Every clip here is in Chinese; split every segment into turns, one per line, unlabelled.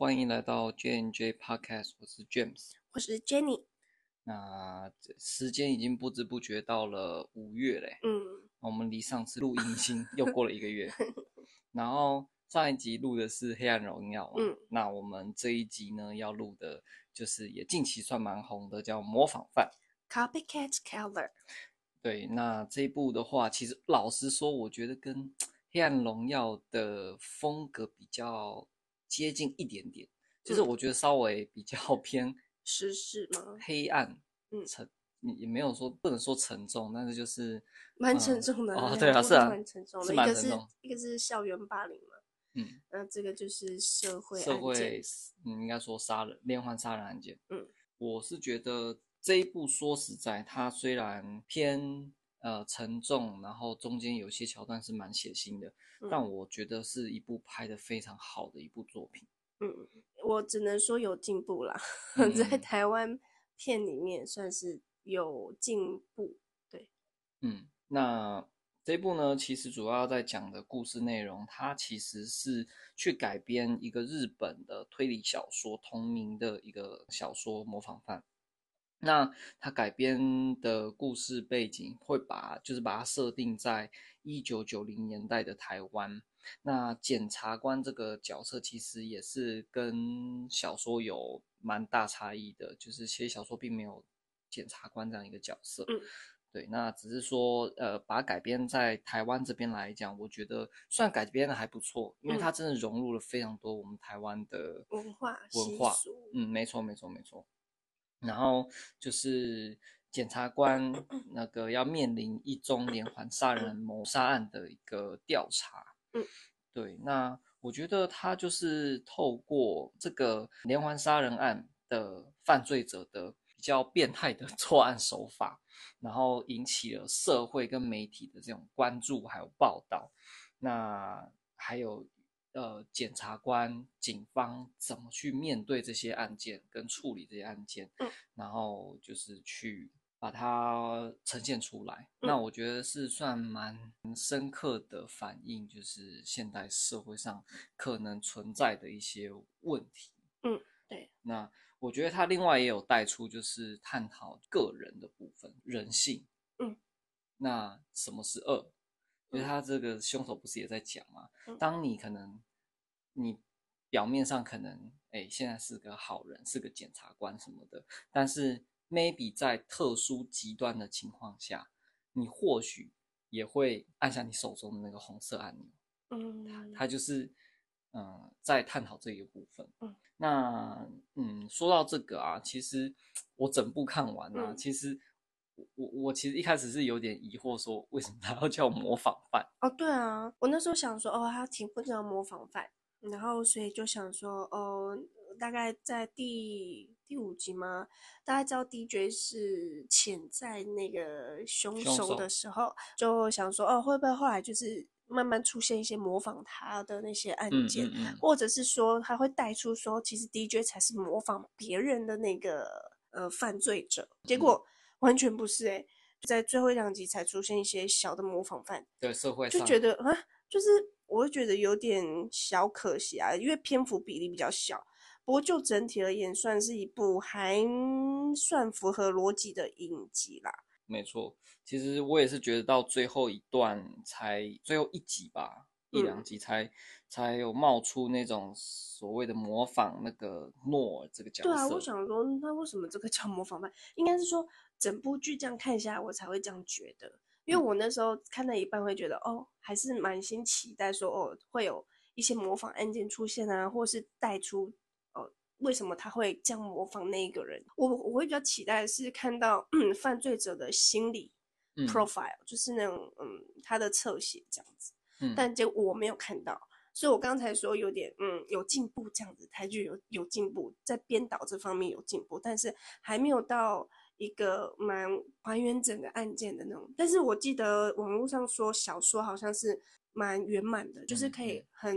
欢迎来到 J&J Podcast，我是 James，
我是 Jenny。
那时间已经不知不觉到了五月嘞，
嗯，
我们离上次录音已经又过了一个月。然后上一集录的是《黑暗荣耀》，
嗯，
那我们这一集呢要录的就是也近期算蛮红的，叫《模仿犯》
（Copycat Killer）。
对，那这一部的话，其实老实说，我觉得跟《黑暗荣耀》的风格比较接近一点点，就是我觉得稍微比较 偏
时事吗？
黑暗，
嗯，
沉，也没有说不能说沉重，但是就是
蛮沉重的。
哦，对啊，是啊，
蛮沉重的。
是
一个是一个是校园霸凌嘛，
嗯，
那这个就是社会
社会，嗯，应该说杀人连环杀人案件。
嗯，
我是觉得。这一部说实在，它虽然偏呃沉重，然后中间有些桥段是蛮血腥的，嗯，但我觉得是一部拍的非常好的一部作品。
嗯，我只能说有进步啦，
嗯、
在台湾片里面算是有进步。对，
嗯，那这部呢，其实主要在讲的故事内容，它其实是去改编一个日本的推理小说同名的一个小说《模仿犯》。那他改编的故事背景会把，就是把它设定在一九九零年代的台湾。那检察官这个角色其实也是跟小说有蛮大差异的，就是其实小说并没有检察官这样一个角色。
嗯，
对，那只是说，呃，把它改编在台湾这边来讲，我觉得算改编的还不错，因为它真的融入了非常多我们台湾的
文化
文化。嗯，没错，没错，没错。然后就是检察官那个要面临一宗连环杀人谋杀案的一个调查。
嗯，
对。那我觉得他就是透过这个连环杀人案的犯罪者的比较变态的 作案手法，然后引起了社会跟媒体的这种关注还有报道。那还有。呃，检察官、警方怎么去面对这些案件，跟处理这些案件，
嗯，
然后就是去把它呈现出来。
嗯，
那我觉得是算蛮深刻的反映，就是现代社会上可能存在的一些问题。
嗯，对。
那我觉得他另外也有带出，就是探讨个人的部分，人性。
嗯，
那什么是恶？因为他这个凶手不是也在讲吗？当你可能你表面上可能哎现在是个好人，是个检察官什么的，但是 maybe 在特殊极端的情况下，你或许也会按下你手中的那个红色按钮。
嗯，
他就是嗯在探讨这一个部分。
嗯，
那嗯说到这个啊，其实我整部看完啊，其实。我我其实一开始是有点疑惑，说为什么他要叫模仿犯？
哦，对啊，我那时候想说，哦，他题目叫模仿犯，然后所以就想说，哦，大概在第第五集吗？大概知道 DJ 是潜在那个凶手的时候，就想说，哦，会不会后来就是慢慢出现一些模仿他的那些案件，
嗯嗯嗯、
或者是说他会带出说，其实 DJ 才是模仿别人的那个呃犯罪者，结果。嗯完全不是哎、欸，在最后一两集才出现一些小的模仿犯，
对社会
就觉得啊，就是我会觉得有点小可惜啊，因为篇幅比例比较小。不过就整体而言，算是一部还算符合逻辑的影集啦。
没错，其实我也是觉得到最后一段才最后一集吧，一两集才、嗯、才有冒出那种所谓的模仿那个诺尔这个角色。
对啊，我想说，那为什么这个叫模仿犯？应该是说。整部剧这样看下来，我才会这样觉得，因为我那时候看到一半会觉得，哦，还是满心期待说，哦，会有一些模仿案件出现啊，或是带出，哦，为什么他会这样模仿那一个人？我我会比较期待的是看到，嗯，犯罪者的心理 profile，嗯，就是那种，嗯，他的侧写这样子，嗯，但结果我没有看到，所以我刚才说有点，嗯，有进步这样子，台剧有有进步，在编导这方面有进步，但是还没有到。一个蛮还原整个案件的那种，但是我记得网络上说小说好像是蛮圆满的，嗯，就是可以很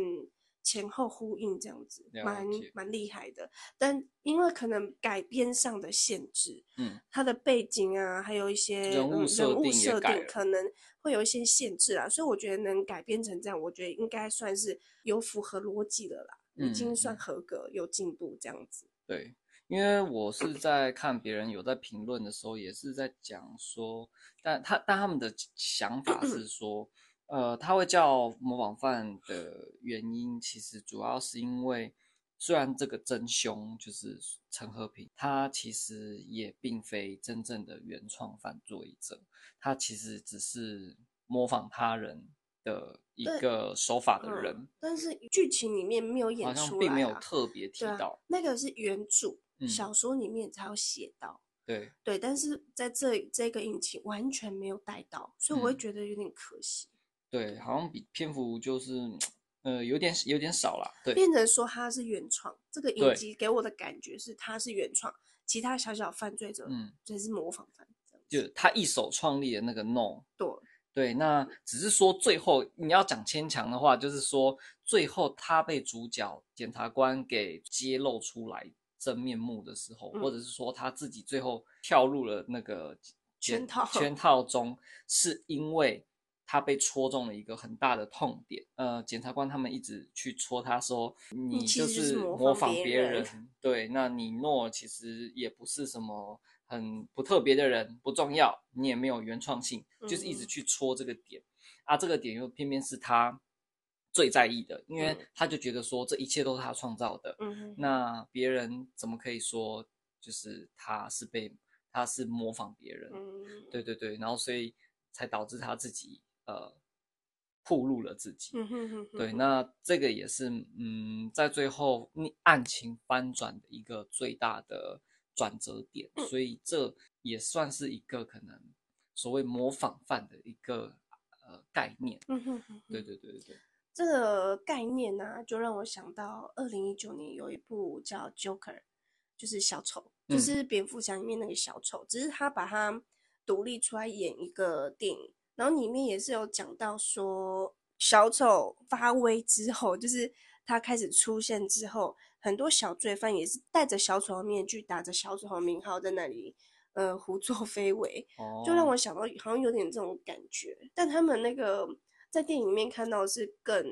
前后呼应这样子，蛮蛮厉害的。但因为可能改编上的限制，嗯，它的背景啊，还有一些人物设定，嗯，人物设定可能会有一些限制啊，所以我觉得能改编成这样，我觉得应该算是有符合逻辑的啦。已经算合格，嗯、有进步这样子。
对，因为我是在看别人有在评论的时候，也是在讲说，但他但他们的想法是说，呃，他会叫模仿犯的原因，其实主要是因为。虽然这个真凶就是陈和平，他其实也并非真正的原创犯罪者，他其实只是模仿他人的一个手法的人。嗯、但是
剧情里面没有演出来、啊，好像
并没有特别提到。
啊、那个是原著、嗯、小说里面才有写到。
对。
对，但是在这这个引擎完全没有带到，所以我会觉得有点可惜。
嗯、对，好像比篇幅就是。呃，有点有点少了，对，
变成说他是原创，这个影集给我的感觉是他是原创，其他小小犯罪者，嗯，就是模仿犯，
就他一手创立的那个 No，
对。
对，那只是说最后你要讲牵强的话，就是说最后他被主角检察官给揭露出来真面目的时候，嗯、或者是说他自己最后跳入了那个
圈套
圈套中，是因为。他被戳中了一个很大的痛点，呃，检察官他们一直去戳他说，你就是模仿别人，人。对，那你诺其实也不是什么很不特别的人，不重要，你也没有原创性，嗯、就是一直去戳这个点，啊，这个点又偏偏是他最在意的，因为他就觉得说这一切都是他创造的，嗯，那别人怎么可以说就是他是被他是模仿别人，嗯，对对对，然后所以才导致他自己。呃，暴露了自己。嗯哼哼哼。对，那这个也是，嗯，在最后案情翻转的一个最大的转折点，嗯，所以这也算是一个可能所谓模仿犯的一个呃概念。嗯哼哼。对对对对对。
这个概念呢，啊，就让我想到二零一九年有一部叫《Joker》，就是小丑，就是蝙蝠侠里面那个小丑，嗯，只是他把他独立出来演一个电影。然后里面也是有讲到说，小丑发威之后，就是他开始出现之后，很多小罪犯也是戴着小丑的面具，打着小丑的名号在那里，呃，胡作非为，就让我想到好像有点这种感觉。但他们那个在电影里面看到的是更，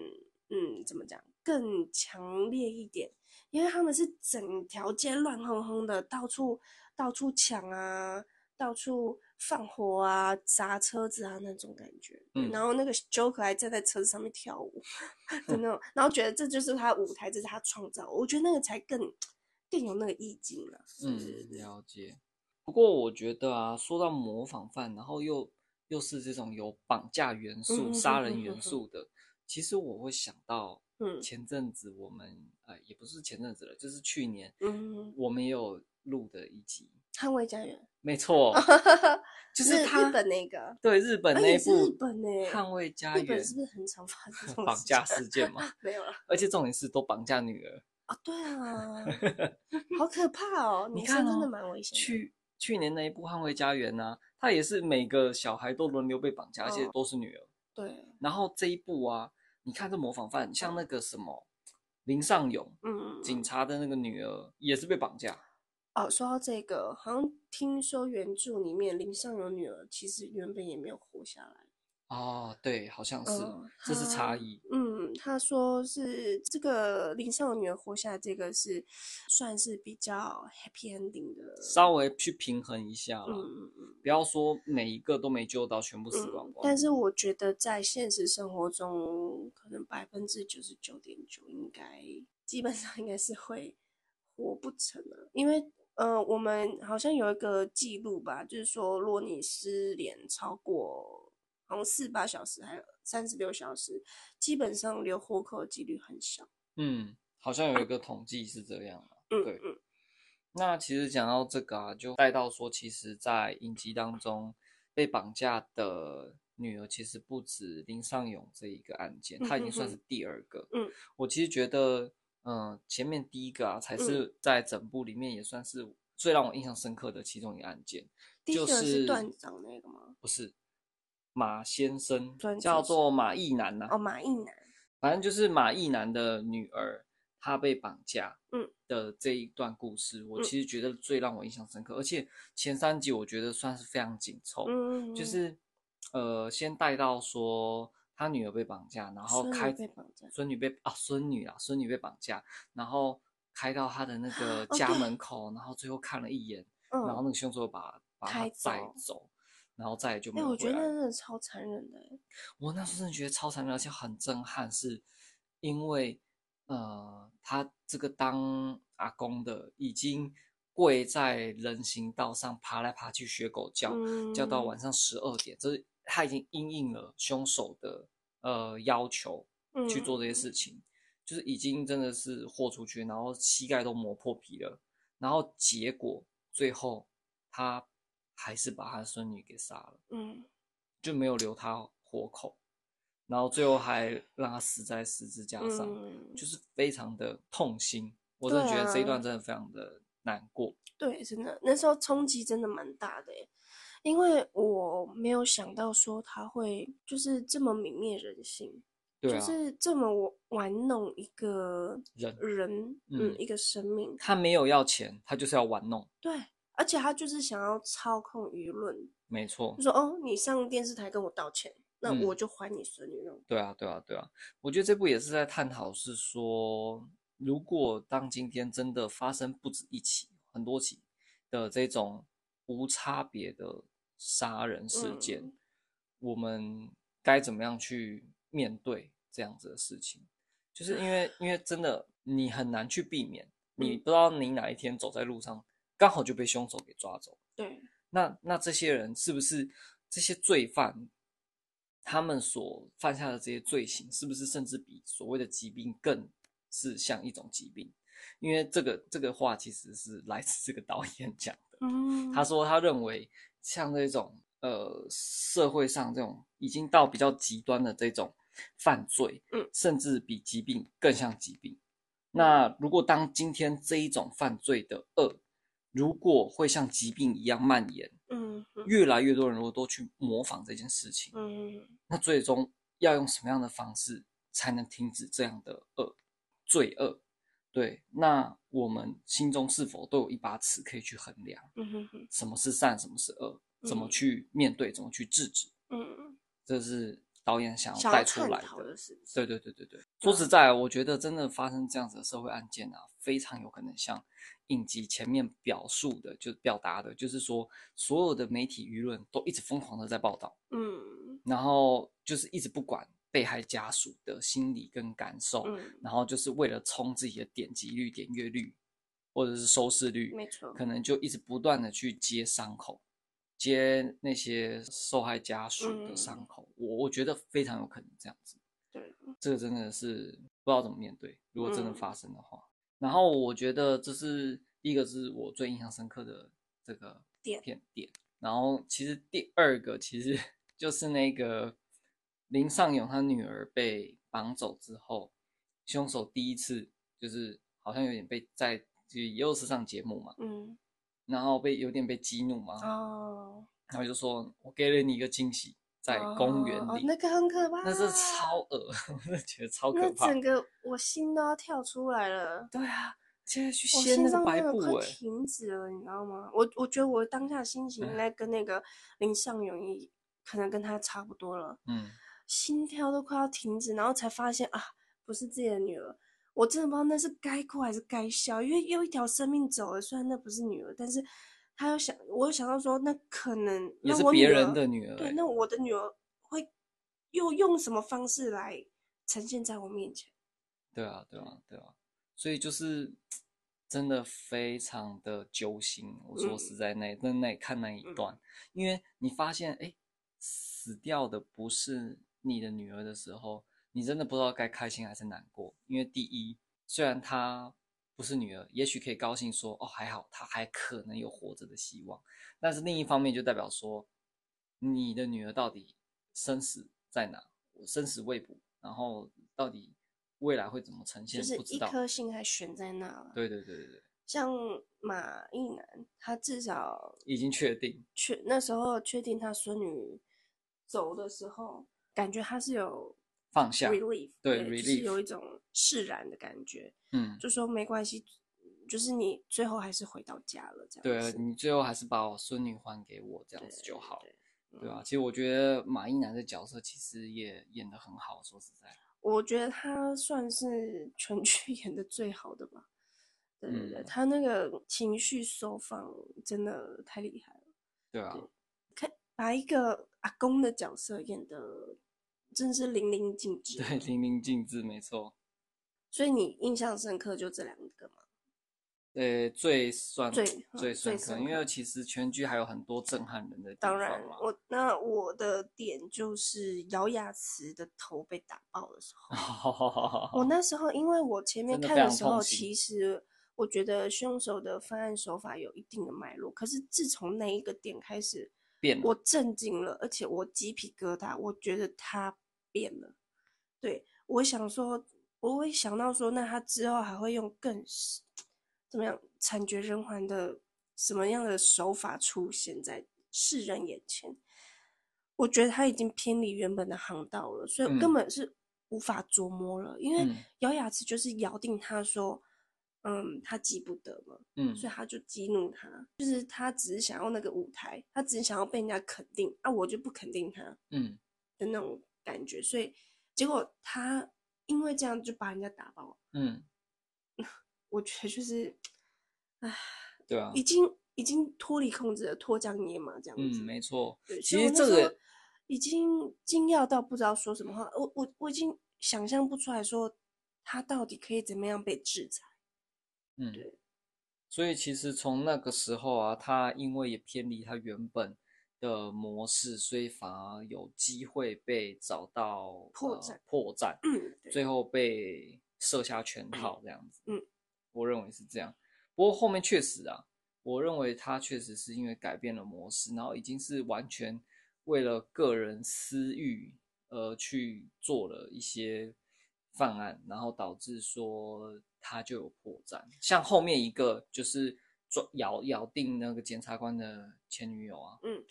嗯，怎么讲，更强烈一点，因为他们是整条街乱哄哄的，到处到处抢啊。到处放火啊，砸车子啊，那种感觉。嗯，然后那个 Joker 还站在车子上面跳舞，就那种，然后觉得这就是他舞台，这是他创造。我觉得那个才更更有那个意境了。
嗯，了解。不过我觉得啊，说到模仿犯，然后又又是这种有绑架元素、嗯、杀人元素的，其实我会想到，嗯，前阵子我们呃，也不是前阵子了，就是去年，嗯，我们也有录的一集《
捍卫家园》。
没错，就是他
日本那个，
对日本那部《
日本欸、
捍卫家园》，
是不是很常发生
绑架事件嘛？
没有了，
而且重点是都绑架女儿
啊！对啊，好可怕哦！你看，真的蛮危险。
去去年那一部《捍卫家园》呢，他也是每个小孩都轮流被绑架，而且都是女儿。
对。
然后这一部啊，你看这模仿犯，像那个什么林尚勇，嗯，警察的那个女儿也是被绑架。
哦，说到这个，好像听说原著里面林尚勇女儿其实原本也没有活下来。
哦，对，好像是，嗯、这是差异。
嗯，他说是这个林尚勇女儿活下来，这个是算是比较 happy ending 的，
稍微去平衡一下了。嗯嗯，不要说每一个都没救到，全部死光光。
嗯、但是我觉得在现实生活中，可能百分之九十九点九应该基本上应该是会活不成了，因为。呃，我们好像有一个记录吧，就是说，如果你失联超过好像四十八小时，还有三十六小时，基本上留活口的几率很小。
嗯，好像有一个统计是这样啊。嗯，对。嗯。那其实讲到这个啊，就带到说，其实，在影集当中被绑架的女儿，其实不止林尚勇这一个案件，她已经算是第二个。嗯。我其实觉得。嗯，前面第一个啊，才是在整部里面也算是最让我印象深刻的其中一个案件。
第一个是段长那个吗？
不是，马先生叫做马义男呐。
哦，马义男，
反正就是马义男的女儿，她被绑架，嗯的这一段故事，我其实觉得最让我印象深刻。而且前三集我觉得算是非常紧凑，嗯，就是呃，先带到说。他女儿被绑架，然后开
被绑架，
孙女被啊孙女啊孙女被绑架，然后开到他的那个家门口，哦、然后最后看了一眼，嗯、然后那个凶手把把他带走，然后再也就没有回来。
哎，我觉得那真的超残忍的。
我那时候真的觉得超残忍，而且很震撼，是因为呃，他这个当阿公的已经跪在人行道上爬来爬去学狗叫，嗯、叫到晚上十二点，就是。他已经应应了凶手的呃要求去做这些事情，嗯、就是已经真的是豁出去，然后膝盖都磨破皮了，然后结果最后他还是把他的孙女给杀了，嗯，就没有留他活口，然后最后还让他死在十字架上，嗯、就是非常的痛心。我真的觉得这一段真的非常的难过。
对，对，真的那时候冲击真的蛮大的。因为我没有想到说他会就是这么泯灭人性，就是这么玩弄一个人人，嗯，嗯，一个生命。
他没有要钱，他就是要玩弄。
对，而且他就是想要操控舆论。
没错，
就说哦，你上电视台跟我道歉，那我就还你孙女那种、嗯。
对啊，对啊，对啊。我觉得这部也是在探讨，是说如果当今天真的发生不止一起、很多起的这种无差别的。杀人事件，嗯、我们该怎么样去面对这样子的事情？就是因为，因为真的你很难去避免，你不知道你哪一天走在路上，刚好就被凶手给抓走。
对，
那那这些人是不是这些罪犯，他们所犯下的这些罪行，是不是甚至比所谓的疾病更是像一种疾病？因为这个这个话其实是来自这个导演讲的。嗯，他说他认为。像这种呃，社会上这种已经到比较极端的这种犯罪，嗯，甚至比疾病更像疾病。那如果当今天这一种犯罪的恶，如果会像疾病一样蔓延，嗯，越来越多人如果都去模仿这件事情，嗯，那最终要用什么样的方式才能停止这样的恶罪恶？对，那我们心中是否都有一把尺可以去衡量？嗯哼哼，什么是善，什么是恶？怎么去面对？怎么去制止？嗯，这是导演想要带出来的。对对对对对。说实在，我觉得真的发生这样子的社会案件啊，非常有可能像影集前面表述的，就表达的，就是说所有的媒体舆论都一直疯狂的在报道，嗯，然后就是一直不管。被害家属的心理跟感受，嗯，然后就是为了冲自己的点击率、点阅率，或者是收视率，没错，可能就一直不断的去接伤口，接那些受害家属的伤口。嗯，我我觉得非常有可能这样子，对，这个真的是不知道怎么面对。如果真的发生的话，嗯，然后我觉得这是第一个是我最印象深刻的这个片点，点，然后其实第二个其实 就是那个。林尚勇他女儿被绑走之后，凶手第一次就是好像有点被在就又是上节目嘛，嗯，然后被有点被激怒嘛，哦，然后就说我给了你一个惊喜，在公园里，哦哦，那个很可怕，那是超恶，我觉得超可怕，那整个
我心都要跳出来了。
对啊，现在去掀那个白布，哎，
停止了，你知道吗？我我觉得我当下心情应该跟那个林尚勇一可能跟他差不多了，嗯。心跳都快要停止，然后才发现啊，不是自己的女儿。我真的不知道那是该哭还是该笑，因为又一条生命走了。虽然那不是女儿，但是他有想，我有想到说，那可能
也是别人的女儿。
对，那我的女儿会又用什么方式来呈现在我面前？
对啊，对啊，对啊。所以就是真的非常的揪心。我说实在那，那、嗯、那看那一段，嗯、因为你发现，哎，死掉的不是。你的女儿的时候，你真的不知道该开心还是难过。因为第一，虽然她不是女儿，也许可以高兴说：“哦，还好，她还可能有活着的希望。”但是另一方面，就代表说，你的女儿到底生死在哪？生死未卜，然后到底未来会怎么呈现？
就是一颗心还悬在那了。
对对对对对。
像马一男，他至少
已经确定，
确那时候确定他孙女走的时候。感觉他是有
放下
，relief，
对，
就是有一种释然的感觉，嗯，就说没关系，就是你最后还是回到家了，这样，
对，你最后还是把我孙女还给我，这样子就好。对啊，其实我觉得马一男的角色其实也演得很好，说实在，
我觉得他算是全剧 演的最好的吧。对对对，
嗯、
他那个情绪收放真的太厉害了。
对啊，
看把一个阿公的角色演得真是淋漓尽致。
对，淋漓尽致，没错。
所以你印象深刻就这两个吗？
呃，最算
最
最深刻，因为其实全剧还有很多震撼人的地
方。当然，
嘛。
我那我的点就是姚雅慈的头被打爆的时候。我那时候因为我前面看的时候，其实我觉得凶手的犯案手法有一定的脉络，可是自从那一个点开始，
变，
我震惊了，而且我鸡皮疙瘩，我觉得他变了。对，我想说，我会想到说，那他之后还会用更。怎么样惨绝人寰的什么样的手法出现在世人眼前？我觉得他已经偏离原本的航道了，所以根本是无法琢磨了。嗯、因为咬牙齿就是咬定他说，嗯，他急不得嘛，嗯，所以他就激怒他，就是他只是想要那个舞台，他只是想要被人家肯定啊，我就不肯定他，嗯的那种感觉，所以结果他因为这样就把人家打爆，嗯。我觉得就是，唉，
对啊，
已经已经脱离控制了，脱缰野马这样子。
嗯，没错。
对，
其实这个
已经惊讶到不知道说什么话。我我我已经想象不出来说他到底可以怎么样被制裁。
嗯，对。所以其实从那个时候啊，他因为也偏离他原本的模式，所以反而有机会被找到
破绽，
呃、破绽。嗯，最后被设下圈套这样子。嗯。我认为是这样，不过后面确实啊，我认为他确实是因为改变了模式，然后已经是完全为了个人私欲而去做了一些犯案，然后导致说他就有破绽。像后面一个就是抓咬咬定那个检察官的前女友啊，
嗯，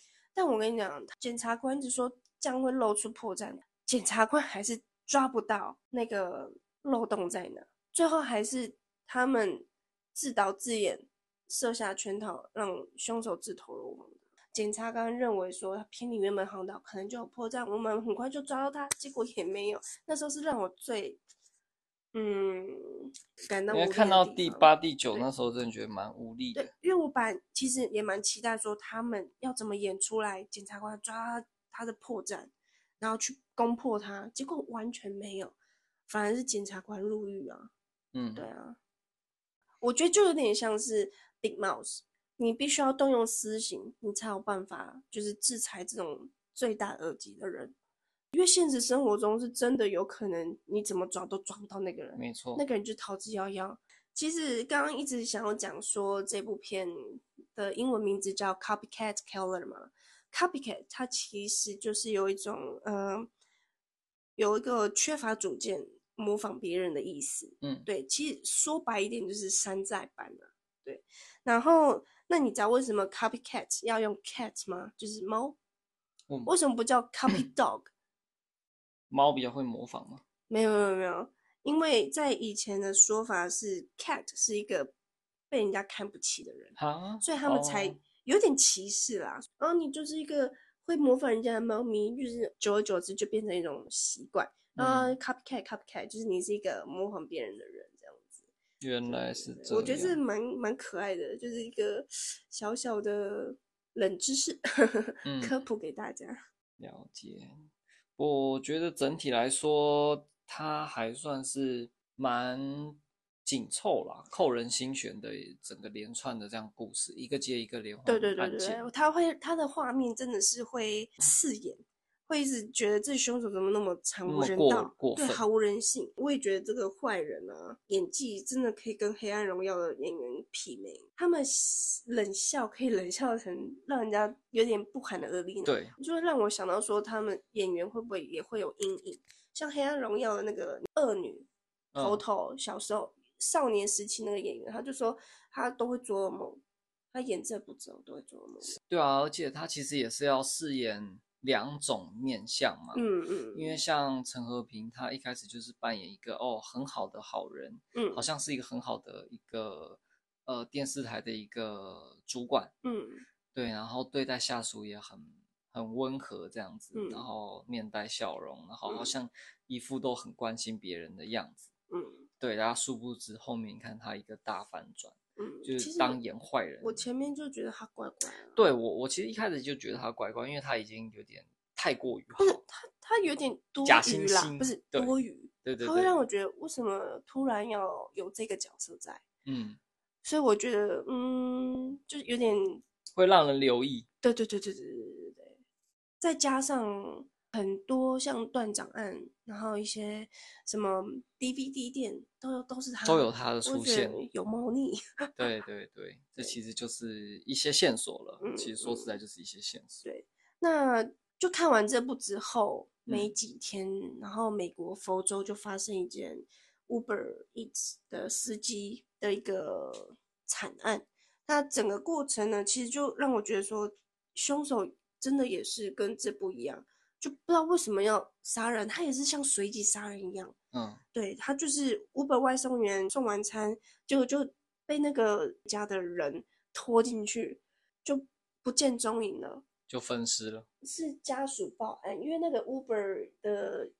但我跟你讲，检察官就说这样会露出破绽，检察官还是抓不到那个漏洞在哪，最后还是。他们自导自演，设下圈套，让凶手自投罗网。检察官认为说他偏离原本航道，可能就有破绽，我们很快就抓到他。结果也没有。那时候是让我最嗯感到无力的地方。因为
看到第八、第九，那时候真的觉得蛮无力的。
对，因为我本来其实也蛮期待说他们要怎么演出来，检察官抓他的破绽，然后去攻破他。结果完全没有，反而是检察官入狱啊。嗯，对啊。我觉得就有点像是 Big Mouse，你必须要动用私刑，你才有办法就是制裁这种罪大恶极的人。因为现实生活中是真的有可能，你怎么抓都抓不到那个人，
没错，
那个人就逃之夭夭。其实刚刚一直想要讲说这部片的英文名字叫 Copycat Killer 嘛，Copycat 它其实就是有一种呃，有一个缺乏主见。模仿别人的意思，嗯，对，其实说白一点就是山寨版啊，对。然后，那你知道为什么 copycat 要用 cat 吗？就是猫，嗯，为什么不叫 copy dog？
猫比较会模仿吗？
没有没有没有，因为在以前的说法是 cat 是一个被人家看不起的人，啊，所以他们才有点歧视啦。然后你就是一个会模仿人家的猫咪，就是久而久之就变成一种习惯。啊、uh，copycat，copycat，就是你是一个模仿别人的人，这样子。
原来是这样。
我觉得是蛮蛮可爱的，就是一个小小的冷知识，嗯、科普给大家。
了解。我觉得整体来说，它还算是蛮紧凑啦，扣人心弦的整个连串的这样故事，一个接一个连环。
对对对对，它会它的画面真的是会刺眼。会一直觉得这凶手怎么那么惨无人道，对，毫无人性。我也觉得这个坏人啊，演技真的可以跟《黑暗荣耀》的演员媲美。他们冷笑可以冷笑成让人家有点不寒的恶力，
对，
就会让我想到说，他们演员会不会也会有阴影？像《黑暗荣耀》的那个恶女头头，小时候、嗯、少年时期那个演员，他就说他都会做噩梦，他演这部之后都会做噩梦。
对啊，而且他其实也是要饰演。两种面相嘛，嗯嗯，因为像陈和平，他一开始就是扮演一个哦很好的好人，嗯，好像是一个很好的一个呃电视台的一个主管，嗯，对，然后对待下属也很很温和这样子，
嗯、
然后面带笑容，然后好像一副都很关心别人的样子。
嗯，
对，然后殊不知后面你看他一个大反转，
嗯，
就是当演坏人。
我前面就觉得他怪怪的。
对我，我其实一开始就觉得他怪怪，因为他已经有点太过于好。
不是他，他有点多余啦，不是
对
多余。
对对对，
他会让我觉得为什么突然要有这个角色在？
嗯，
所以我觉得，嗯，就是有点
会让人留意。
对对对对对对对对，再加上很多像断掌案，然后一些什么 DVD 店都有都是他，
都有他的出现，
有猫腻。
对对对，这其实就是一些线索了。
嗯，
其实说实在就是一些线索。
对，那就看完这部之后没
嗯
几天，然后美国佛州就发生一件 Uber Eats 的司机的一个惨案。那整个过程呢，其实就让我觉得说，凶手真的也是跟这部一样，就不知道为什么要杀人，他也是像随机杀人一样。
嗯，
对，他就是 Uber 外送员送完餐，结果就被那个家的人拖进去，就不见踪影了，
就分尸了。
是家属报案，因为那个 Uber 的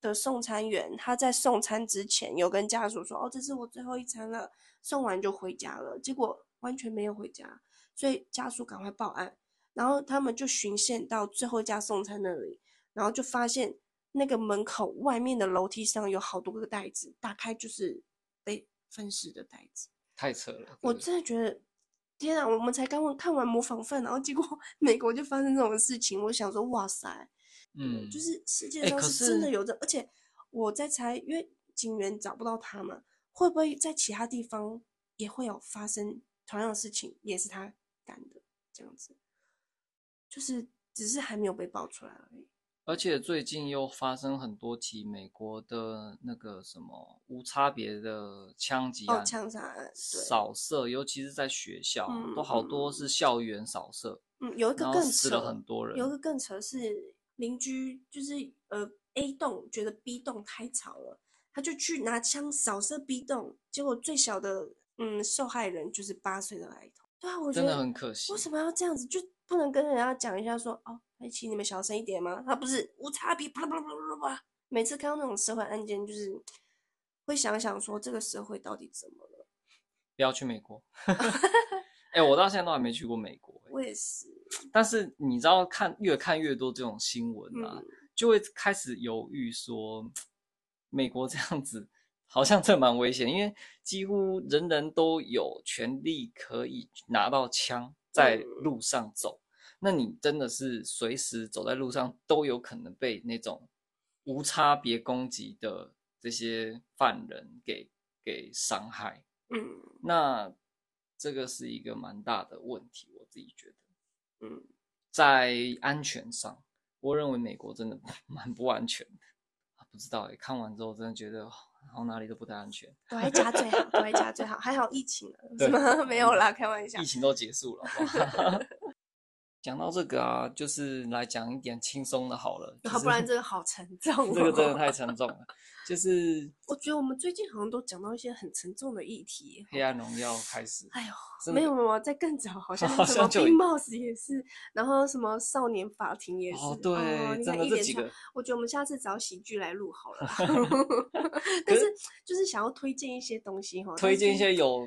的送餐员他在送餐之前有跟家属说：“哦，这是我最后一餐了。”送完就回家了，结果完全没有回家，所以家属赶快报案，然后他们就巡线到最后一家送餐那里，然后就发现那个门口外面的楼梯上有好多个袋子，打开就是被分尸的袋子，
太扯了！
我真的觉得，天啊，我们才刚看完模仿犯，然后结果 美国就发生这种事情，我想说，哇塞，
嗯，
就是世界上是真的有这，而且我在猜，因为警员找不到他嘛。会不会在其他地方也会有发生同样的事情，也是他干的这样子，就是只是还没有被爆出来而已。
而且最近又发生很多起美国的那个什么无差别的枪击案、
哦、枪杀案、
扫射，尤其是在学校，
嗯、
都好多是校园扫射。
嗯，有一个更扯，
死了很多人。
有一个更扯是邻居，就是呃 A 栋觉得 B 栋太吵了。他就去拿枪扫射 B 栋，结果最小的嗯受害人就是八岁的孩童。对啊，我觉得真的很可惜。为什么要这样子？就不能跟人家讲一下说哦，哎，请你们小声一点吗？他不是无差别，啪啪啪啪啪。每次看到那种社会案件，就是会想想说这个社会到底怎么了？
不要去美国。哎、欸，我到现在都还没去过美国。
我也是。
但是你知道，看越看越多这种新闻啊，
嗯、
就会开始犹豫说。美国这样子好像这蛮危险，因为几乎人人都有权利可以拿到枪在路上走。那你真的是随时走在路上都有可能被那种无差别攻击的这些犯人给给伤害。
嗯，
那这个是一个蛮大的问题，我自己觉得。
嗯，
在安全上，我认为美国真的 蛮不安全的。不知道哎，看完之后真的觉得，好哪里都不太安全。
躲在家最好，躲在家最好。还好疫情了，是吗？没有啦，开玩笑。
疫情都结束了。讲到这个啊，就是来讲一点轻松的好了。
要不然这个好沉重哦。
这个真的太沉重了。就是
我觉得我们最近好像都讲到一些很沉重的议题。
黑暗荣耀开始。
哎呦，没有没有，在更早好像
好像就
冰 boss 也是，然后什么少年法庭也是。
哦，对，
哦、你看
真的这几个。
我觉得我们下次找喜剧来录好了。但是就是想要推荐一些东西哈，
推荐一些有。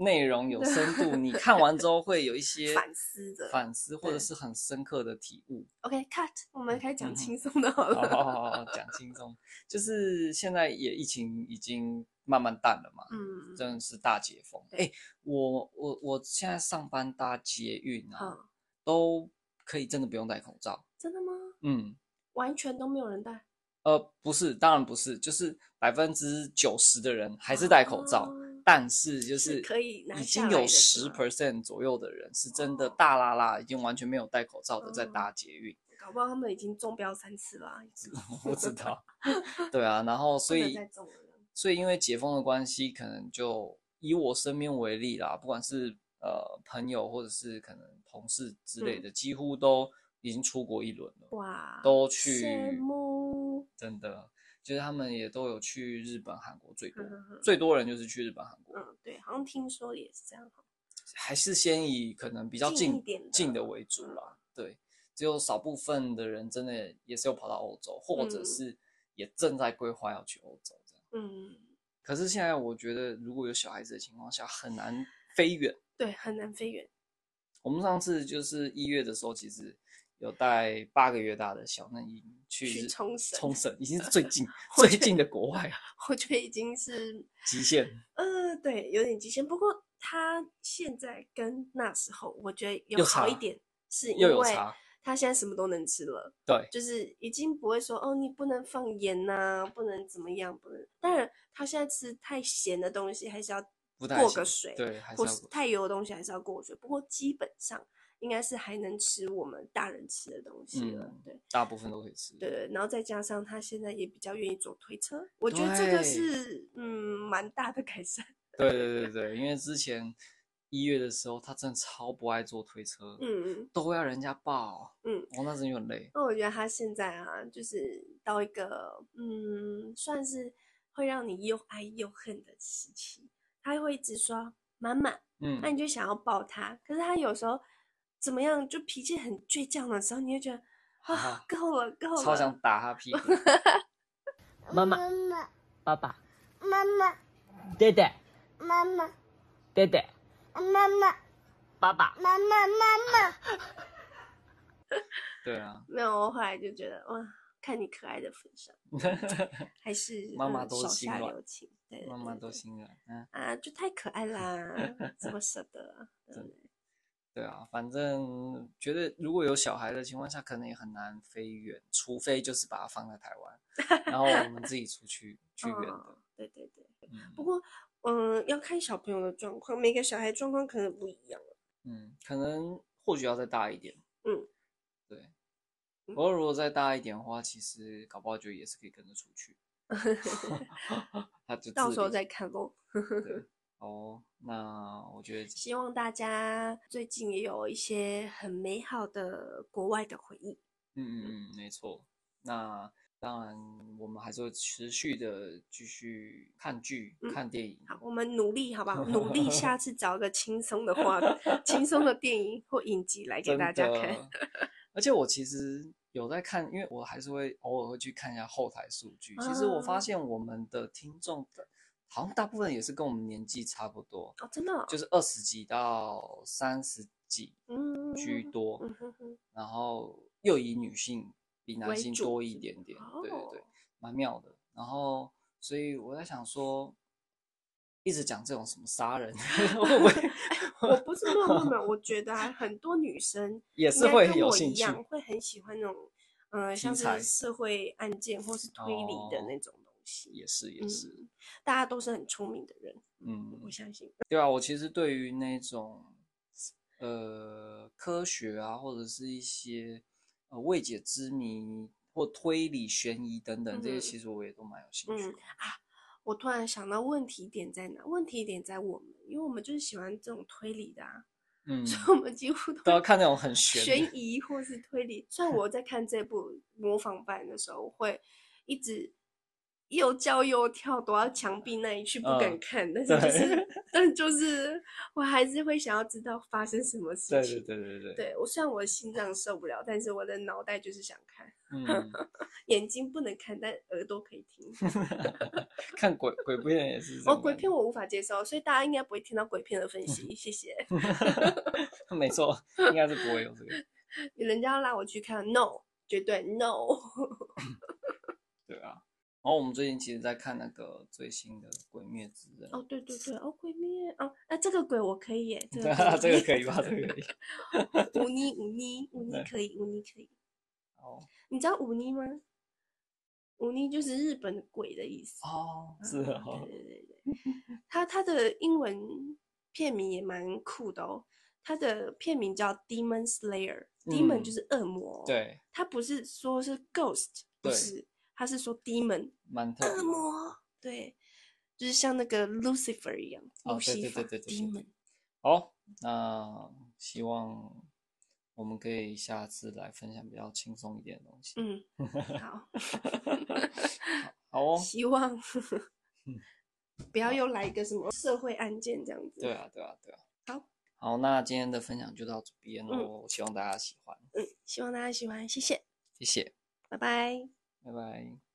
内容有深度，你 看完之后会有一些
反思的
反思，或者是很深刻的体悟。
OK，cut，我们开始讲轻松的好了。
好好好，讲轻松，就是现在也疫情已经慢慢淡了嘛，
嗯，
真的是大解封。哎，我我我现在上班搭捷运啊，都可以真的不用戴口罩。
真的吗？
嗯，
完全都没有人戴。
呃，不是，当然不是，就是百分之九十的人还是戴口罩。但是就是
可以
已经有十 percent 左右的人是真的大拉拉，已经完全没有戴口罩的在搭捷运，
搞不好他们已经中标三次了，
我不知道。对啊，然后所以所以因为解封的关系，可能就以我身边为例啦，不管是呃朋友或者是可能同事之类的，嗯、几乎都已经出国一轮了，
哇，
都去，真的。就是他们也都有去日本、韩国最多，最多人就是去日本、韩国。
嗯，对，好像听说也是这样。
还是先以可能比较近
近的
近的为主啦。对，只有少部分的人真的也是有跑到欧洲，或者是也正在规划要去欧洲这样。
嗯，
可是现在我觉得，如果有小孩子的情况下，很难飞远。
对，很难飞远。
我们上次就是一月的时候，其实有带八个月大的小嫩婴去
冲绳，
冲绳已经是 最近最近的国外啊。
我觉得已经是
极限。
呃，对，有点极限。不过他现在跟那时候，我觉得有好一点，是因为他现在什么都能吃了。
对，
就是已经不会说哦，你不能放盐呐、啊，不能怎么样，不能。当然，他现在吃太咸的东西还是要过个水，
对，
或是太油的东西还是要过水。不过基本上。应该是还能吃我们大人吃的东西了，嗯、对，
大部分都可以吃。
对对，然后再加上他现在也比较愿意坐推车，我觉得这个是嗯蛮大的改善。
对对对对，因为之前一月的时候，他真的超不爱坐推车，嗯嗯，都会要人家抱，嗯，哦，那真的很累。
那我觉得他现在啊，就是到一个嗯，算是会让你又爱又恨的时期，他会一直说妈妈，嗯，那你就想要抱他，可是他有时候。怎么样？就脾气很倔强的时候，你会觉得啊，够了，够了，
超想打他屁股。妈妈，妈妈，爸爸，妈妈，爹爹，妈妈，爹爹，妈妈，爸爸，妈妈，妈妈。对啊。
没有，我后来就觉得哇，看你可爱的份上，还是
妈妈都心软。
对，
妈妈都心软。
嗯啊，就太可爱啦，怎么舍得？
对啊，反正觉得如果有小孩的情况下，可能也很难飞远，除非就是把它放在台湾，然后我们自己出去去远的。
哦。对对对，嗯、不过嗯、呃，要看小朋友的状况，每个小孩状况可能不一样。
嗯，可能或许要再大一点。
嗯，
对。不过如果再大一点的话，其实搞不好就也是可以跟着出去。
他就到时候再看喽。
哦，那我觉得
希望大家最近也有一些很美好的国外的回忆。
嗯嗯嗯，没错。那当然，我们还是会持续的继续看剧、嗯、看电影。
好，我们努力，好不好？努力，下次找个轻松的话，轻松的电影或影集来给大家看。
而且我其实有在看，因为我还是会偶尔会去看一下后台数据。其实我发现我们的听众的。好像大部分也是跟我们年纪差不多
哦，真的、哦，
就是二十几到三十几居多，嗯、哼哼然后又以女性比男性多一点点，对对对，蛮妙的。然后，所以我在想说，一直讲这种什么杀人，会不会？
我不是说没有，我觉得很多女生
也是会很有兴趣，
会很喜欢那种，嗯、呃，像是社会案件或是推理的那种。哦
也是也是、
嗯，大家都是很聪明的人，嗯，我相信。
对啊，我其实对于那种呃科学啊，或者是一些呃未解之谜或推理悬疑等等、嗯、这些，其实我也都蛮有兴趣、嗯。
啊，我突然想到问题点在哪？问题点在我们，因为我们就是喜欢这种推理的啊，嗯，所以我们几乎都，
都要看那种很悬
悬 疑或是推理。虽然我在看这部模仿版的时候，我会一直。又叫又跳，躲到墙壁那里去，不敢看。嗯、但是就是，但就是，我还是会想要知道发生什么事情。
对对对对对。
对我虽然我的心脏受不了，但是我的脑袋就是想看。嗯、眼睛不能看，但耳朵可以听。
看鬼鬼片也是。
哦，鬼片我无法接受，所以大家应该不会听到鬼片的分析。谢谢。
没错，应该是不会有这个。
人家要拉我去看，no，绝对 no。
对啊。然后我们最近其实在看那个最新的《鬼灭之刃》。
哦，对对对，哦，鬼灭哦，那这个鬼我可以耶，
这个 这个可以吧？这个可以。
五妮五妮五妮可以，五妮可以。
哦，
你知道五妮吗？五妮就是日本的鬼的意思。
哦，是哦。
对对对对，它它的英文片名也蛮酷的哦，它的片名叫 Demon Slayer，Demon 就是恶魔。
对。
它不是说是 Ghost，不是。他是说 demon，恶魔，对，就是像那个 Lucifer 一样，路西法 demon。
好，那希望我们可以下次来分享比较轻松一点的东西。
嗯，好，
好哦。
希望 不要又来一个什么社会案件这样子。
对啊，对啊，对啊。
好，
好，那今天的分享就到这边喽，
嗯、
希望大家喜欢。
嗯，希望大家喜欢，谢谢，
谢谢，
拜拜，
拜拜。